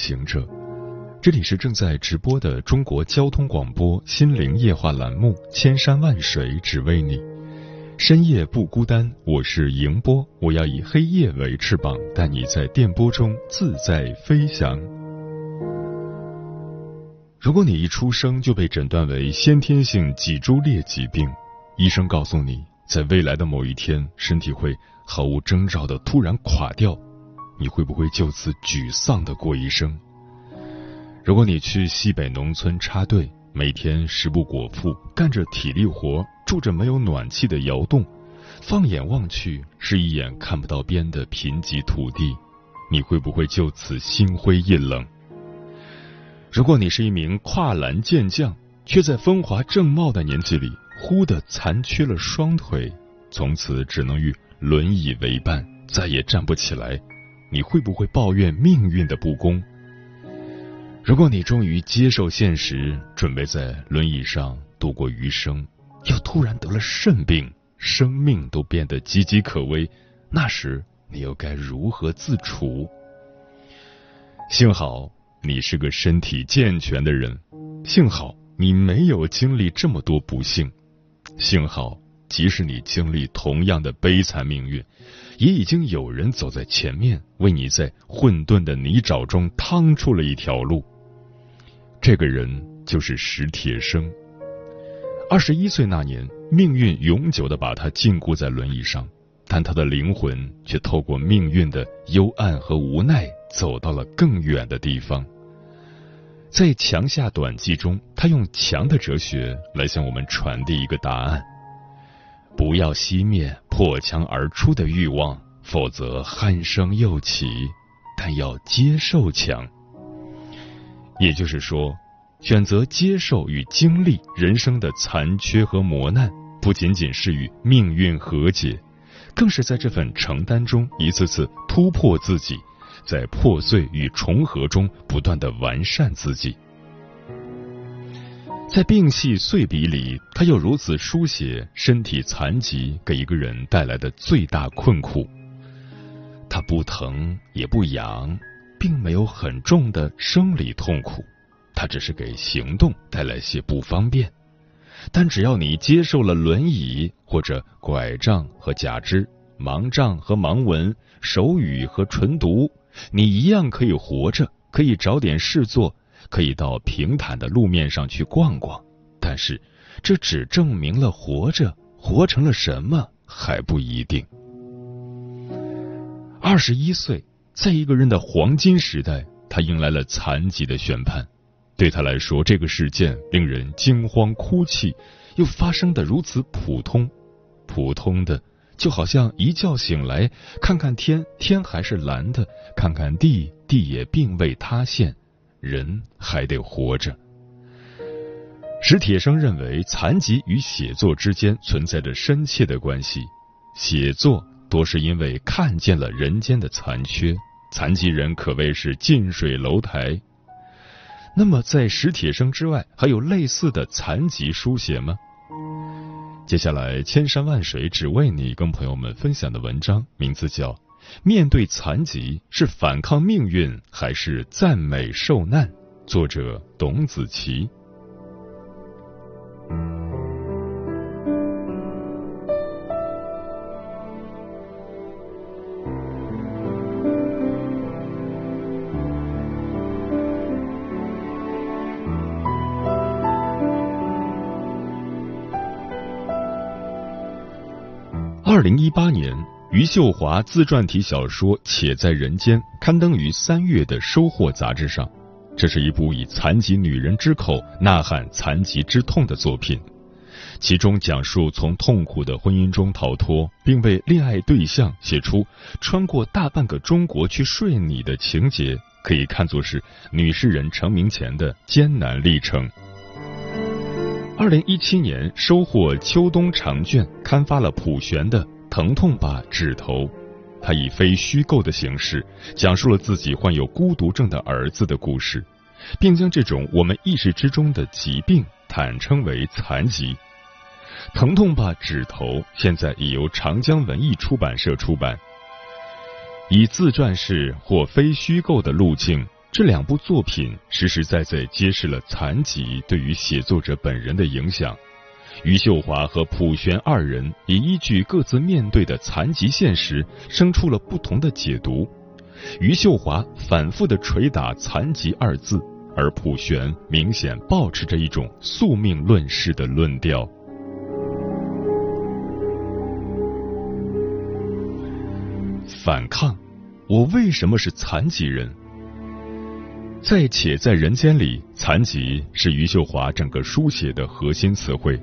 行者，这里是正在直播的中国交通广播心灵夜话栏目《千山万水只为你》，深夜不孤单，我是迎波，我要以黑夜为翅膀，带你在电波中自在飞翔。如果你一出生就被诊断为先天性脊柱裂疾病，医生告诉你，在未来的某一天，身体会毫无征兆的突然垮掉。你会不会就此沮丧的过一生？如果你去西北农村插队，每天食不果腹，干着体力活，住着没有暖气的窑洞，放眼望去是一眼看不到边的贫瘠土地，你会不会就此心灰意冷？如果你是一名跨栏健将，却在风华正茂的年纪里忽的残缺了双腿，从此只能与轮椅为伴，再也站不起来。你会不会抱怨命运的不公？如果你终于接受现实，准备在轮椅上度过余生，又突然得了肾病，生命都变得岌岌可危，那时你又该如何自处？幸好你是个身体健全的人，幸好你没有经历这么多不幸，幸好即使你经历同样的悲惨命运。也已经有人走在前面，为你在混沌的泥沼中趟出了一条路。这个人就是史铁生。二十一岁那年，命运永久的把他禁锢在轮椅上，但他的灵魂却透过命运的幽暗和无奈，走到了更远的地方。在墙下短记中，他用墙的哲学来向我们传递一个答案。不要熄灭破墙而出的欲望，否则鼾声又起。但要接受墙，也就是说，选择接受与经历人生的残缺和磨难，不仅仅是与命运和解，更是在这份承担中一次次突破自己，在破碎与重合中不断的完善自己。在病隙碎笔里，他又如此书写身体残疾给一个人带来的最大困苦。他不疼也不痒，并没有很重的生理痛苦，他只是给行动带来些不方便。但只要你接受了轮椅或者拐杖和假肢、盲杖和盲文、手语和唇读，你一样可以活着，可以找点事做。可以到平坦的路面上去逛逛，但是这只证明了活着，活成了什么还不一定。二十一岁，在一个人的黄金时代，他迎来了残疾的宣判。对他来说，这个事件令人惊慌哭泣，又发生的如此普通，普通的就好像一觉醒来，看看天，天还是蓝的；看看地，地也并未塌陷。人还得活着。史铁生认为，残疾与写作之间存在着深切的关系。写作多是因为看见了人间的残缺，残疾人可谓是近水楼台。那么，在史铁生之外，还有类似的残疾书写吗？接下来，千山万水只为你，跟朋友们分享的文章名字叫。面对残疾，是反抗命运还是赞美受难？作者董子琪。二零一八年。余秀华自传体小说《且在人间》刊登于三月的《收获》杂志上。这是一部以残疾女人之口呐喊残疾之痛的作品。其中讲述从痛苦的婚姻中逃脱，并为恋爱对象写出穿过大半个中国去睡你的情节，可以看作是女诗人成名前的艰难历程。二零一七年收获秋冬长卷，刊发了普玄的《疼痛吧指头》，他以非虚构的形式讲述了自己患有孤独症的儿子的故事，并将这种我们意识之中的疾病坦称为残疾。《疼痛吧指头》现在已由长江文艺出版社出版，以自传式或非虚构的路径。这两部作品实实在在揭示了残疾对于写作者本人的影响。余秀华和普玄二人也依据各自面对的残疾现实，生出了不同的解读。余秀华反复的捶打“残疾”二字，而普玄明显保持着一种宿命论式的论调。反抗，我为什么是残疾人？在《且在人间》里，残疾是余秀华整个书写的核心词汇。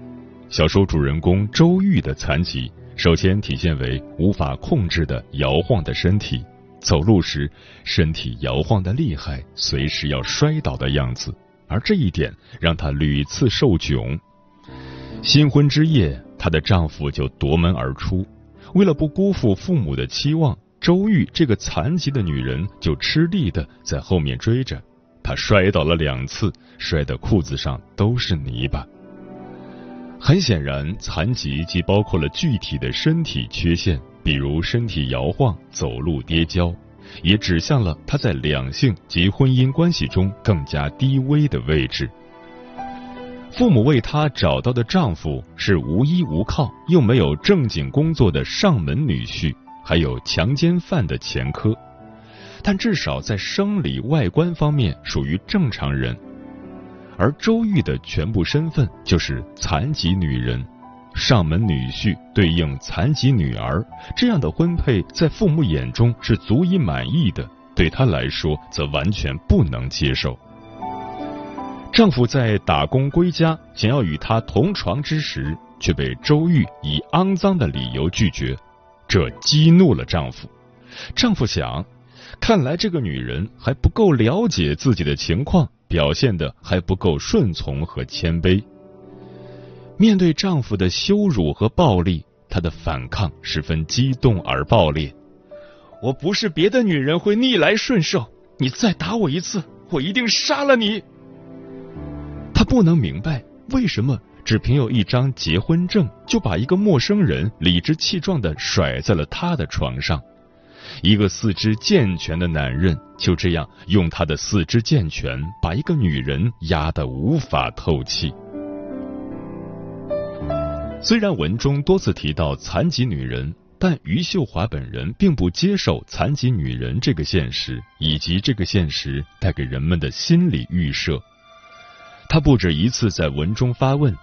小说主人公周玉的残疾，首先体现为无法控制的摇晃的身体，走路时身体摇晃的厉害，随时要摔倒的样子。而这一点让她屡次受窘。新婚之夜，她的丈夫就夺门而出，为了不辜负父母的期望。周玉这个残疾的女人就吃力的在后面追着，她摔倒了两次，摔得裤子上都是泥巴。很显然，残疾既包括了具体的身体缺陷，比如身体摇晃、走路跌跤，也指向了她在两性及婚姻关系中更加低微的位置。父母为她找到的丈夫是无依无靠又没有正经工作的上门女婿。还有强奸犯的前科，但至少在生理外观方面属于正常人。而周玉的全部身份就是残疾女人，上门女婿对应残疾女儿，这样的婚配在父母眼中是足以满意的，对她来说则完全不能接受。丈夫在打工归家，想要与她同床之时，却被周玉以肮脏的理由拒绝。这激怒了丈夫，丈夫想，看来这个女人还不够了解自己的情况，表现的还不够顺从和谦卑。面对丈夫的羞辱和暴力，她的反抗十分激动而暴烈。我不是别的女人会逆来顺受，你再打我一次，我一定杀了你。她不能明白为什么。只凭有一张结婚证，就把一个陌生人理直气壮的甩在了他的床上。一个四肢健全的男人就这样用他的四肢健全，把一个女人压得无法透气。虽然文中多次提到残疾女人，但余秀华本人并不接受残疾女人这个现实，以及这个现实带给人们的心理预设。他不止一次在文中发问。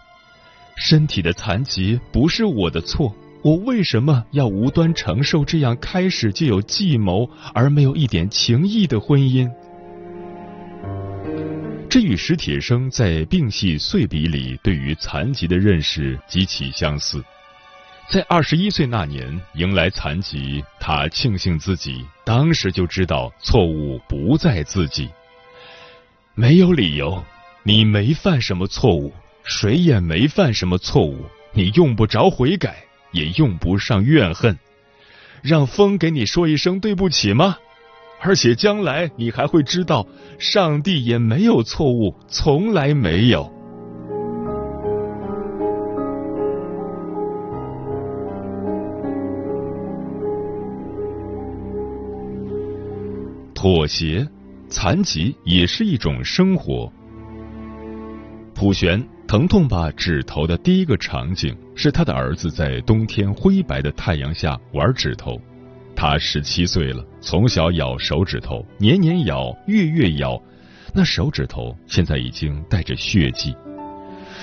身体的残疾不是我的错，我为什么要无端承受这样开始就有计谋而没有一点情谊的婚姻？这与史铁生在《病隙碎笔》里对于残疾的认识极其相似。在二十一岁那年迎来残疾，他庆幸自己当时就知道错误不在自己，没有理由，你没犯什么错误。谁也没犯什么错误，你用不着悔改，也用不上怨恨。让风给你说一声对不起吗？而且将来你还会知道，上帝也没有错误，从来没有。妥协，残疾也是一种生活。普玄。疼痛吧指头的第一个场景是他的儿子在冬天灰白的太阳下玩指头，他十七岁了，从小咬手指头，年年咬，月月咬，那手指头现在已经带着血迹。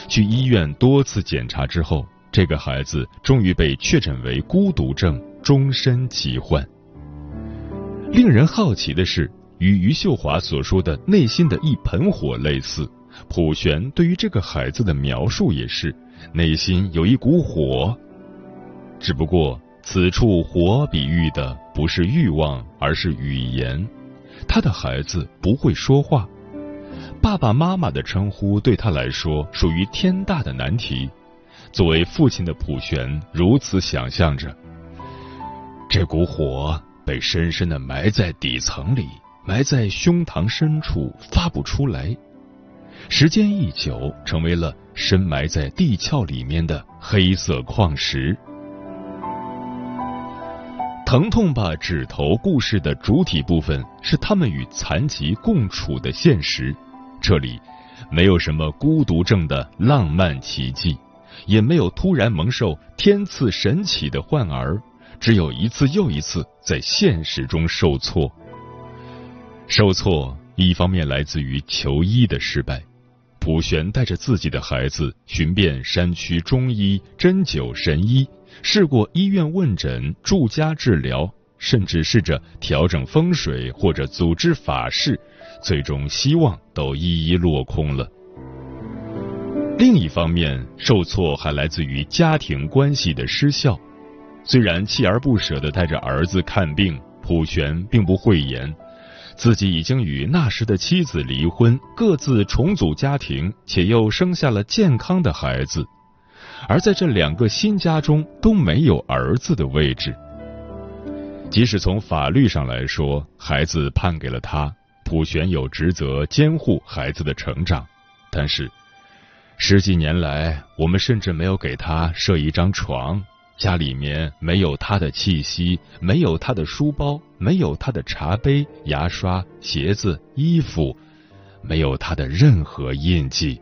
去医院多次检查之后，这个孩子终于被确诊为孤独症，终身疾患。令人好奇的是，与余秀华所说的内心的一盆火类似。普玄对于这个孩子的描述也是内心有一股火。只不过此处火比喻的不是欲望，而是语言。他的孩子不会说话，爸爸妈妈的称呼对他来说属于天大的难题。作为父亲的普玄如此想象着：这股火被深深的埋在底层里，埋在胸膛深处，发不出来。时间一久，成为了深埋在地壳里面的黑色矿石。疼痛吧指头故事的主体部分是他们与残疾共处的现实。这里没有什么孤独症的浪漫奇迹，也没有突然蒙受天赐神奇的患儿，只有一次又一次在现实中受挫。受挫一方面来自于求医的失败。普玄带着自己的孩子寻遍山区中医、针灸、神医，试过医院问诊、住家治疗，甚至试着调整风水或者组织法事，最终希望都一一落空了。另一方面，受挫还来自于家庭关系的失效。虽然锲而不舍地带着儿子看病，普玄并不讳言。自己已经与那时的妻子离婚，各自重组家庭，且又生下了健康的孩子，而在这两个新家中都没有儿子的位置。即使从法律上来说，孩子判给了他，普玄有职责监护孩子的成长，但是十几年来，我们甚至没有给他设一张床。家里面没有他的气息，没有他的书包，没有他的茶杯、牙刷、鞋子、衣服，没有他的任何印记。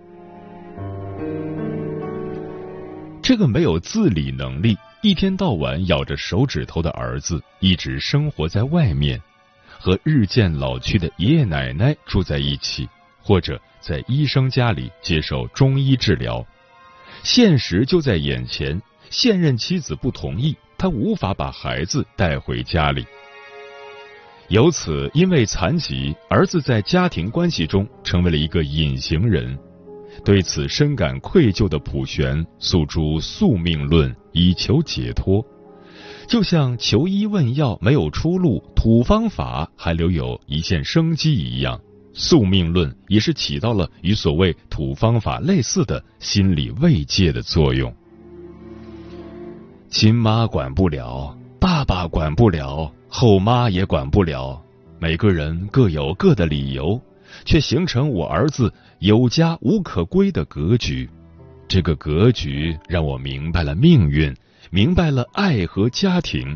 这个没有自理能力、一天到晚咬着手指头的儿子，一直生活在外面，和日渐老去的爷爷奶奶住在一起，或者在医生家里接受中医治疗。现实就在眼前。现任妻子不同意，他无法把孩子带回家里。由此，因为残疾，儿子在家庭关系中成为了一个隐形人。对此深感愧疚的普玄诉诸宿命论以求解脱，就像求医问药没有出路，土方法还留有一线生机一样，宿命论也是起到了与所谓土方法类似的心理慰藉的作用。亲妈管不了，爸爸管不了，后妈也管不了，每个人各有各的理由，却形成我儿子有家无可归的格局。这个格局让我明白了命运，明白了爱和家庭。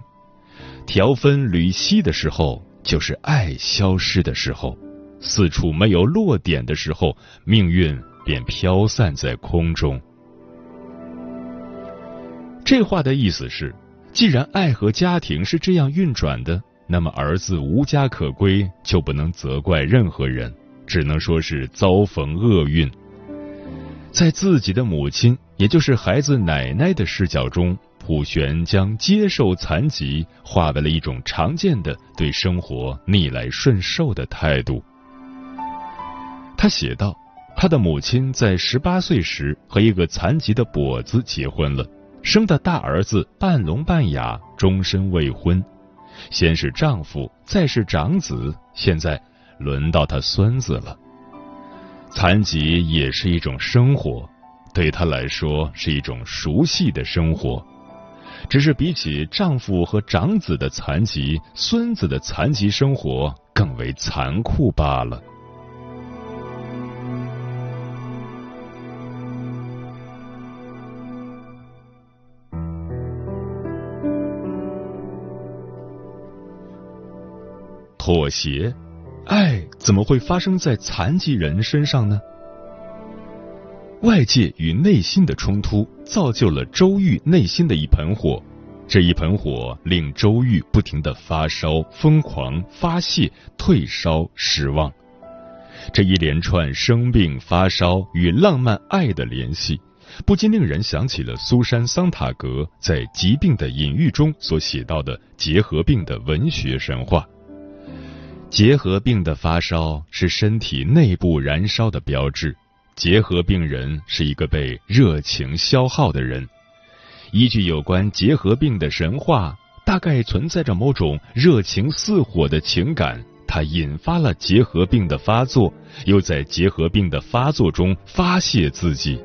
条分缕析的时候，就是爱消失的时候；四处没有落点的时候，命运便飘散在空中。这话的意思是，既然爱和家庭是这样运转的，那么儿子无家可归就不能责怪任何人，只能说是遭逢厄运。在自己的母亲，也就是孩子奶奶的视角中，普玄将接受残疾化为了一种常见的对生活逆来顺受的态度。他写道：“他的母亲在十八岁时和一个残疾的跛子结婚了。”生的大儿子半聋半哑，终身未婚。先是丈夫，再是长子，现在轮到他孙子了。残疾也是一种生活，对他来说是一种熟悉的生活。只是比起丈夫和长子的残疾，孙子的残疾生活更为残酷罢了。妥协，爱怎么会发生在残疾人身上呢？外界与内心的冲突，造就了周玉内心的一盆火。这一盆火令周玉不停的发烧、疯狂、发泄、退烧、失望。这一连串生病、发烧与浪漫爱的联系，不禁令人想起了苏珊·桑塔格在《疾病的隐喻》中所写到的结核病的文学神话。结核病的发烧是身体内部燃烧的标志，结核病人是一个被热情消耗的人。依据有关结核病的神话，大概存在着某种热情似火的情感，它引发了结核病的发作，又在结核病的发作中发泄自己。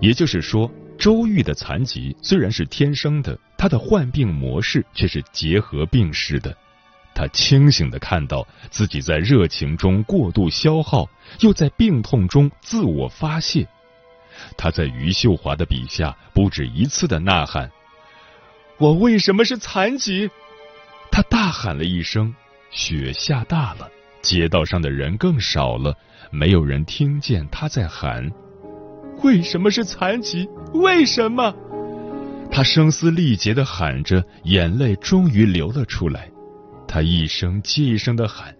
也就是说，周玉的残疾虽然是天生的，他的患病模式却是结核病式的。他清醒的看到自己在热情中过度消耗，又在病痛中自我发泄。他在余秀华的笔下不止一次的呐喊：“我为什么是残疾？”他大喊了一声。雪下大了，街道上的人更少了，没有人听见他在喊：“为什么是残疾？为什么？”他声嘶力竭的喊着，眼泪终于流了出来。他一声接一声的喊：“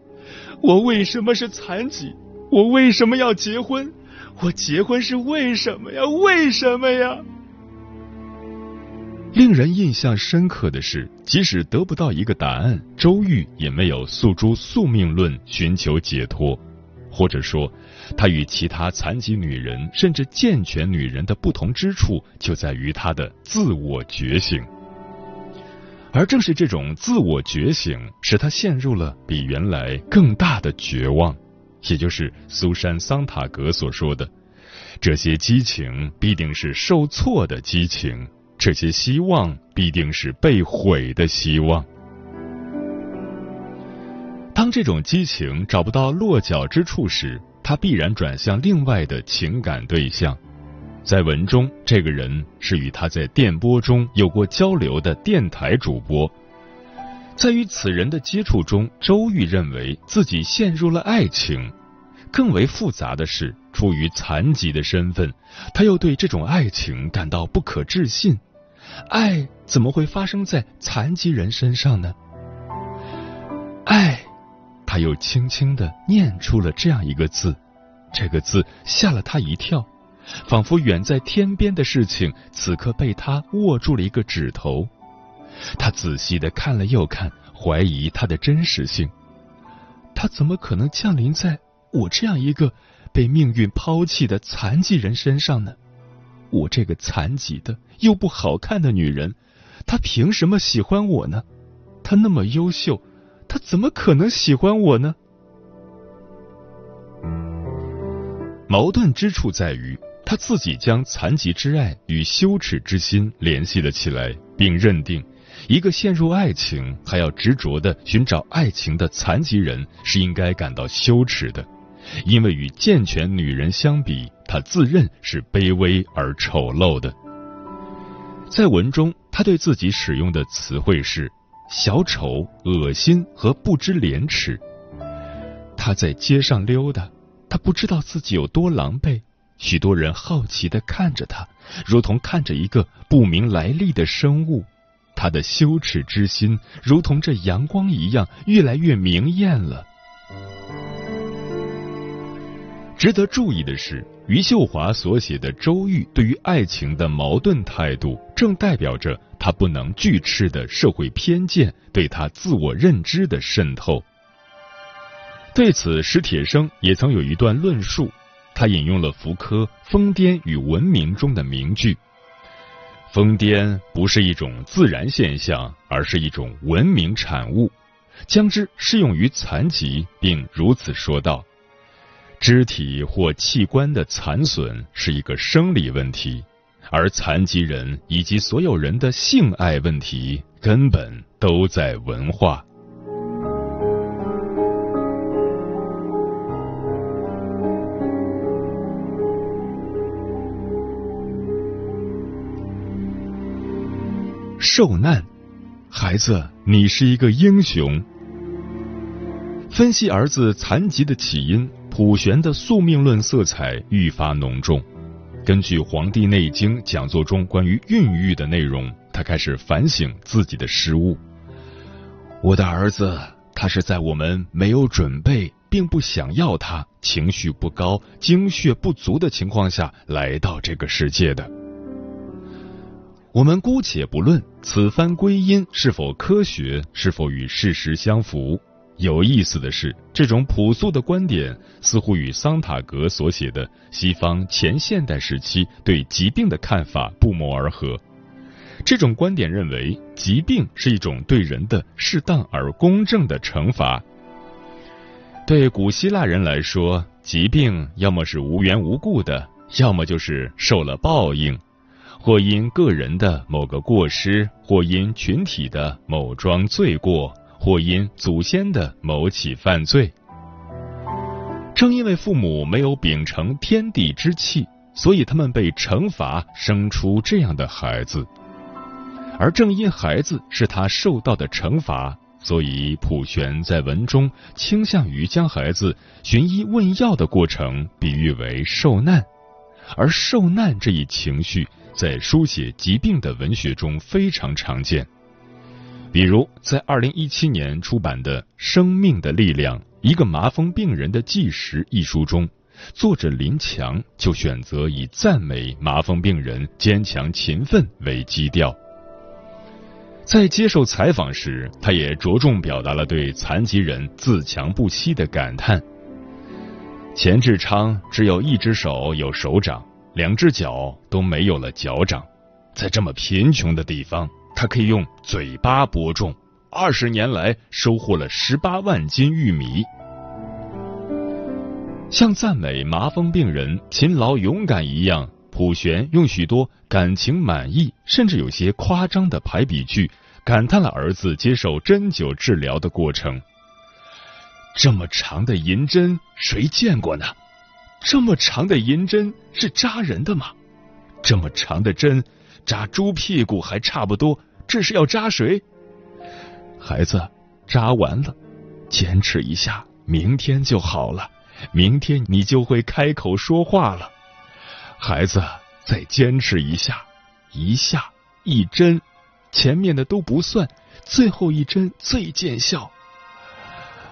我为什么是残疾？我为什么要结婚？我结婚是为什么呀？为什么呀？”令人印象深刻的是，即使得不到一个答案，周玉也没有诉诸宿命论寻求解脱，或者说，他与其他残疾女人甚至健全女人的不同之处，就在于他的自我觉醒。而正是这种自我觉醒，使他陷入了比原来更大的绝望，也就是苏珊·桑塔格所说的：“这些激情必定是受挫的激情，这些希望必定是被毁的希望。”当这种激情找不到落脚之处时，他必然转向另外的情感对象。在文中，这个人是与他在电波中有过交流的电台主播。在与此人的接触中，周玉认为自己陷入了爱情。更为复杂的是，出于残疾的身份，他又对这种爱情感到不可置信。爱怎么会发生在残疾人身上呢？爱，他又轻轻的念出了这样一个字，这个字吓了他一跳。仿佛远在天边的事情，此刻被他握住了一个指头。他仔细的看了又看，怀疑它的真实性。他怎么可能降临在我这样一个被命运抛弃的残疾人身上呢？我这个残疾的又不好看的女人，他凭什么喜欢我呢？他那么优秀，他怎么可能喜欢我呢？矛盾之处在于。他自己将残疾之爱与羞耻之心联系了起来，并认定，一个陷入爱情还要执着的寻找爱情的残疾人是应该感到羞耻的，因为与健全女人相比，他自认是卑微而丑陋的。在文中，他对自己使用的词汇是小丑、恶心和不知廉耻。他在街上溜达，他不知道自己有多狼狈。许多人好奇的看着他，如同看着一个不明来历的生物。他的羞耻之心，如同这阳光一样，越来越明艳了。值得注意的是，余秀华所写的周玉对于爱情的矛盾态度，正代表着他不能拒斥的社会偏见对他自我认知的渗透。对此，史铁生也曾有一段论述。他引用了福柯《疯癫与文明》中的名句：“疯癫不是一种自然现象，而是一种文明产物。”将之适用于残疾，并如此说道：“肢体或器官的残损是一个生理问题，而残疾人以及所有人的性爱问题根本都在文化。”受难，孩子，你是一个英雄。分析儿子残疾的起因，普玄的宿命论色彩愈发浓重。根据《黄帝内经》讲座中关于孕育的内容，他开始反省自己的失误。我的儿子，他是在我们没有准备，并不想要他，情绪不高、精血不足的情况下来到这个世界的。我们姑且不论此番归因是否科学，是否与事实相符，有意思的是，这种朴素的观点似乎与桑塔格所写的西方前现代时期对疾病的看法不谋而合。这种观点认为，疾病是一种对人的适当而公正的惩罚。对古希腊人来说，疾病要么是无缘无故的，要么就是受了报应，或因个人的某个过失，或因群体的某桩罪过。或因祖先的某起犯罪，正因为父母没有秉承天地之气，所以他们被惩罚生出这样的孩子；而正因孩子是他受到的惩罚，所以普玄在文中倾向于将孩子寻医问药的过程比喻为受难，而受难这一情绪在书写疾病的文学中非常常见。比如，在二零一七年出版的《生命的力量：一个麻风病人的纪实》一书中，作者林强就选择以赞美麻风病人坚强勤奋为基调。在接受采访时，他也着重表达了对残疾人自强不息的感叹。钱志昌只有一只手有手掌，两只脚都没有了脚掌，在这么贫穷的地方。他可以用嘴巴播种，二十年来收获了十八万斤玉米。像赞美麻风病人勤劳勇敢一样，普玄用许多感情满意，甚至有些夸张的排比句，感叹了儿子接受针灸治疗的过程。这么长的银针，谁见过呢？这么长的银针是扎人的吗？这么长的针。扎猪屁股还差不多，这是要扎谁？孩子，扎完了，坚持一下，明天就好了。明天你就会开口说话了。孩子，再坚持一下，一下一针，前面的都不算，最后一针最见效。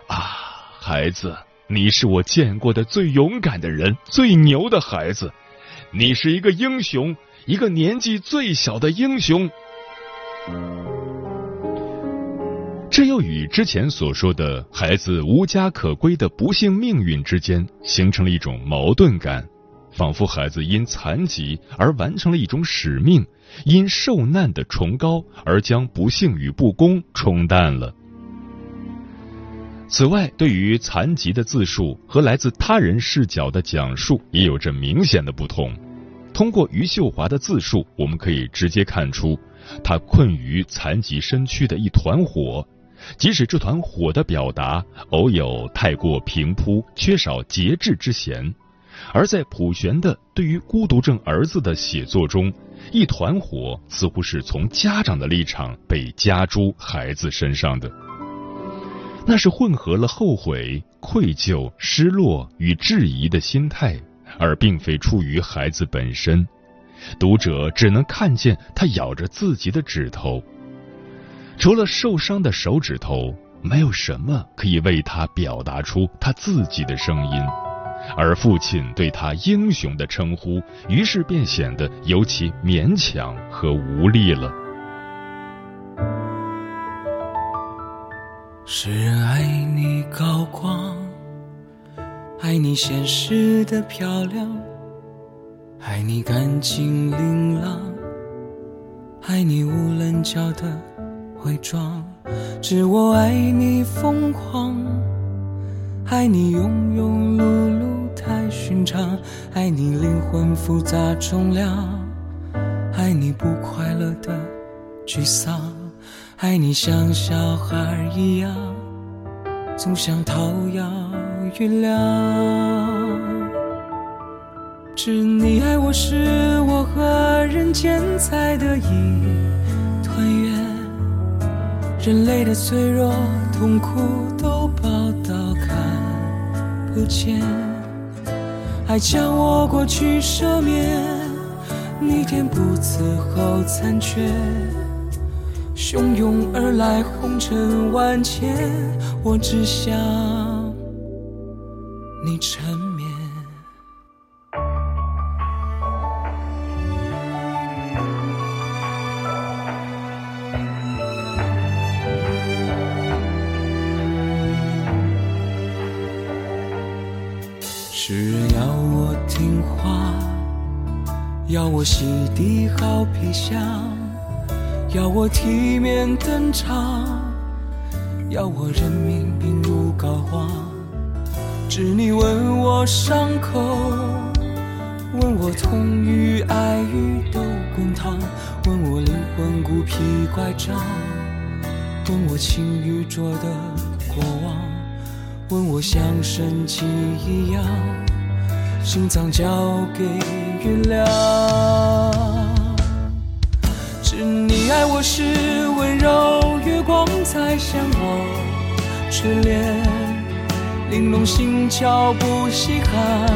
啊，孩子，你是我见过的最勇敢的人，最牛的孩子，你是一个英雄。一个年纪最小的英雄，这又与之前所说的孩子无家可归的不幸命运之间形成了一种矛盾感，仿佛孩子因残疾而完成了一种使命，因受难的崇高而将不幸与不公冲淡了。此外，对于残疾的自述和来自他人视角的讲述也有着明显的不同。通过余秀华的自述，我们可以直接看出，他困于残疾身躯的一团火，即使这团火的表达偶有太过平铺，缺少节制之嫌。而在普玄的对于孤独症儿子的写作中，一团火似乎是从家长的立场被加诸孩子身上的，那是混合了后悔、愧疚、失落与质疑的心态。而并非出于孩子本身，读者只能看见他咬着自己的指头，除了受伤的手指头，没有什么可以为他表达出他自己的声音，而父亲对他英雄的称呼，于是便显得尤其勉强和无力了。世人爱你高光。爱你现实的漂亮，爱你干净琳琅，爱你无棱角的伪装，只我爱你疯狂，爱你庸庸碌碌太寻常，爱你灵魂复杂重量，爱你不快乐的沮丧，爱你像小孩一样，总想讨要。原谅，知你爱我是我和人间才得以团圆，人类的脆弱痛苦都报道看不见，爱将我过去赦免，逆天不伺候残缺，汹涌而来红尘万千我只想你缠绵。世人要我听话要我洗涤好皮相要我体面登场，要我人命病入膏肓。只你问我伤口，问我痛与爱与都滚烫，问我灵魂孤僻乖张，问我情与浊的过往，问我像神迹一样，心脏交给原谅。是你爱我是温柔月光才向我垂怜。玲珑心窍不稀罕，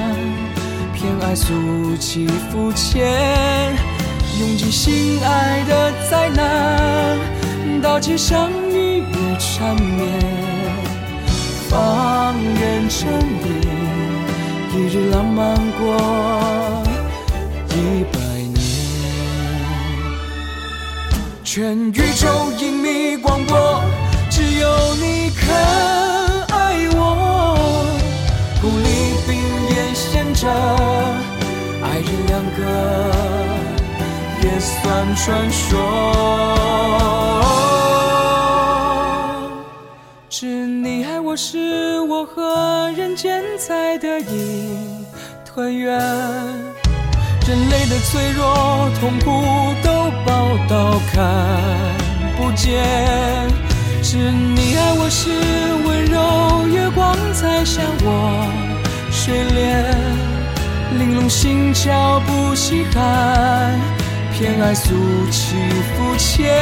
偏爱俗气肤浅，用尽心爱的灾难，道歉相遇越缠绵，放任沉溺，一日浪漫过一全宇宙隐秘广播，只有你肯。爱人两个也算传说，是你爱我，是我和人间才得以团圆。人类的脆弱、痛苦都报道看不见，是你爱我，是温柔月光才像我。睡莲，玲珑心窍不稀罕，偏爱俗气肤浅，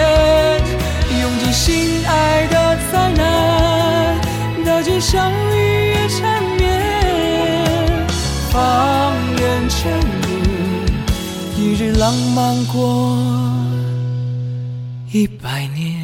用尽心爱的灾难，道尽相遇也缠绵，放任沉，日浪漫过一百年。